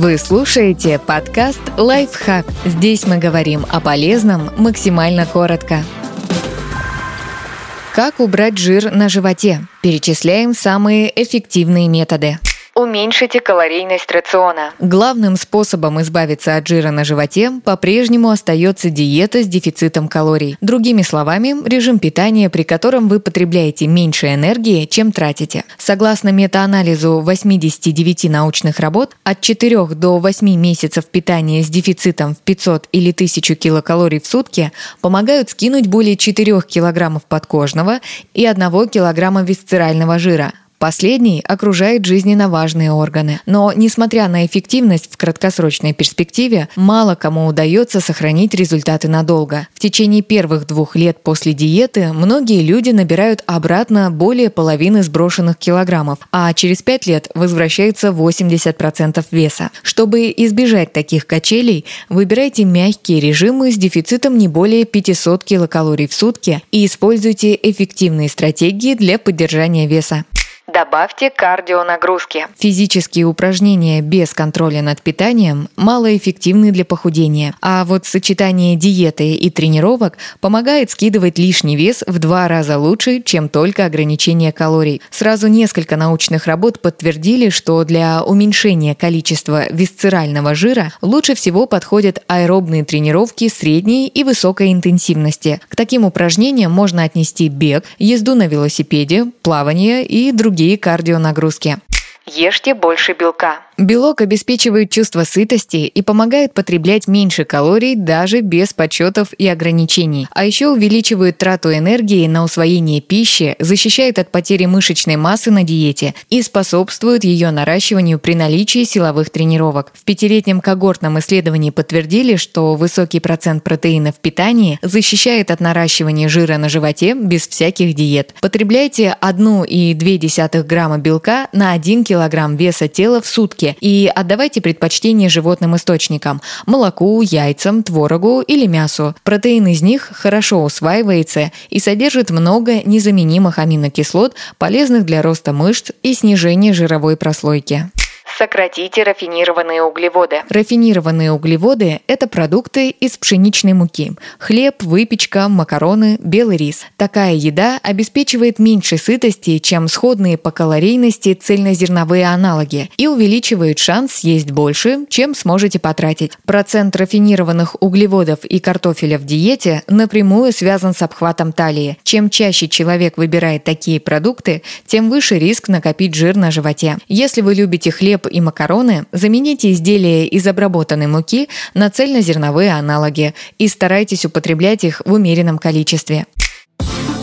Вы слушаете подкаст «Лайфхак». Здесь мы говорим о полезном максимально коротко. Как убрать жир на животе? Перечисляем самые эффективные методы. Уменьшите калорийность рациона. Главным способом избавиться от жира на животе по-прежнему остается диета с дефицитом калорий. Другими словами, режим питания, при котором вы потребляете меньше энергии, чем тратите. Согласно метаанализу 89 научных работ, от 4 до 8 месяцев питания с дефицитом в 500 или 1000 килокалорий в сутки помогают скинуть более 4 килограммов подкожного и 1 килограмма висцерального жира – Последний окружает жизненно важные органы. Но, несмотря на эффективность в краткосрочной перспективе, мало кому удается сохранить результаты надолго. В течение первых двух лет после диеты многие люди набирают обратно более половины сброшенных килограммов, а через пять лет возвращается 80% веса. Чтобы избежать таких качелей, выбирайте мягкие режимы с дефицитом не более 500 килокалорий в сутки и используйте эффективные стратегии для поддержания веса. Добавьте кардионагрузки. Физические упражнения без контроля над питанием малоэффективны для похудения, а вот сочетание диеты и тренировок помогает скидывать лишний вес в два раза лучше, чем только ограничение калорий. Сразу несколько научных работ подтвердили, что для уменьшения количества висцерального жира лучше всего подходят аэробные тренировки средней и высокой интенсивности. К таким упражнениям можно отнести бег, езду на велосипеде, плавание и другие другие кардионагрузки. Ешьте больше белка. Белок обеспечивает чувство сытости и помогает потреблять меньше калорий даже без подсчетов и ограничений. А еще увеличивает трату энергии на усвоение пищи, защищает от потери мышечной массы на диете и способствует ее наращиванию при наличии силовых тренировок. В пятилетнем когортном исследовании подтвердили, что высокий процент протеина в питании защищает от наращивания жира на животе без всяких диет. Потребляйте 1,2 грамма белка на 1 килограмм веса тела в сутки и отдавайте предпочтение животным источникам – молоку, яйцам, творогу или мясу. Протеин из них хорошо усваивается и содержит много незаменимых аминокислот, полезных для роста мышц и снижения жировой прослойки. Сократите рафинированные углеводы. Рафинированные углеводы – это продукты из пшеничной муки. Хлеб, выпечка, макароны, белый рис. Такая еда обеспечивает меньше сытости, чем сходные по калорийности цельнозерновые аналоги и увеличивает шанс съесть больше, чем сможете потратить. Процент рафинированных углеводов и картофеля в диете напрямую связан с обхватом талии. Чем чаще человек выбирает такие продукты, тем выше риск накопить жир на животе. Если вы любите хлеб и макароны, замените изделия из обработанной муки на цельнозерновые аналоги и старайтесь употреблять их в умеренном количестве.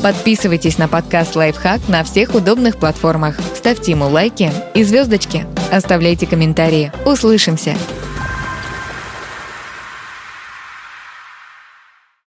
Подписывайтесь на подкаст «Лайфхак» на всех удобных платформах. Ставьте ему лайки и звездочки. Оставляйте комментарии. Услышимся!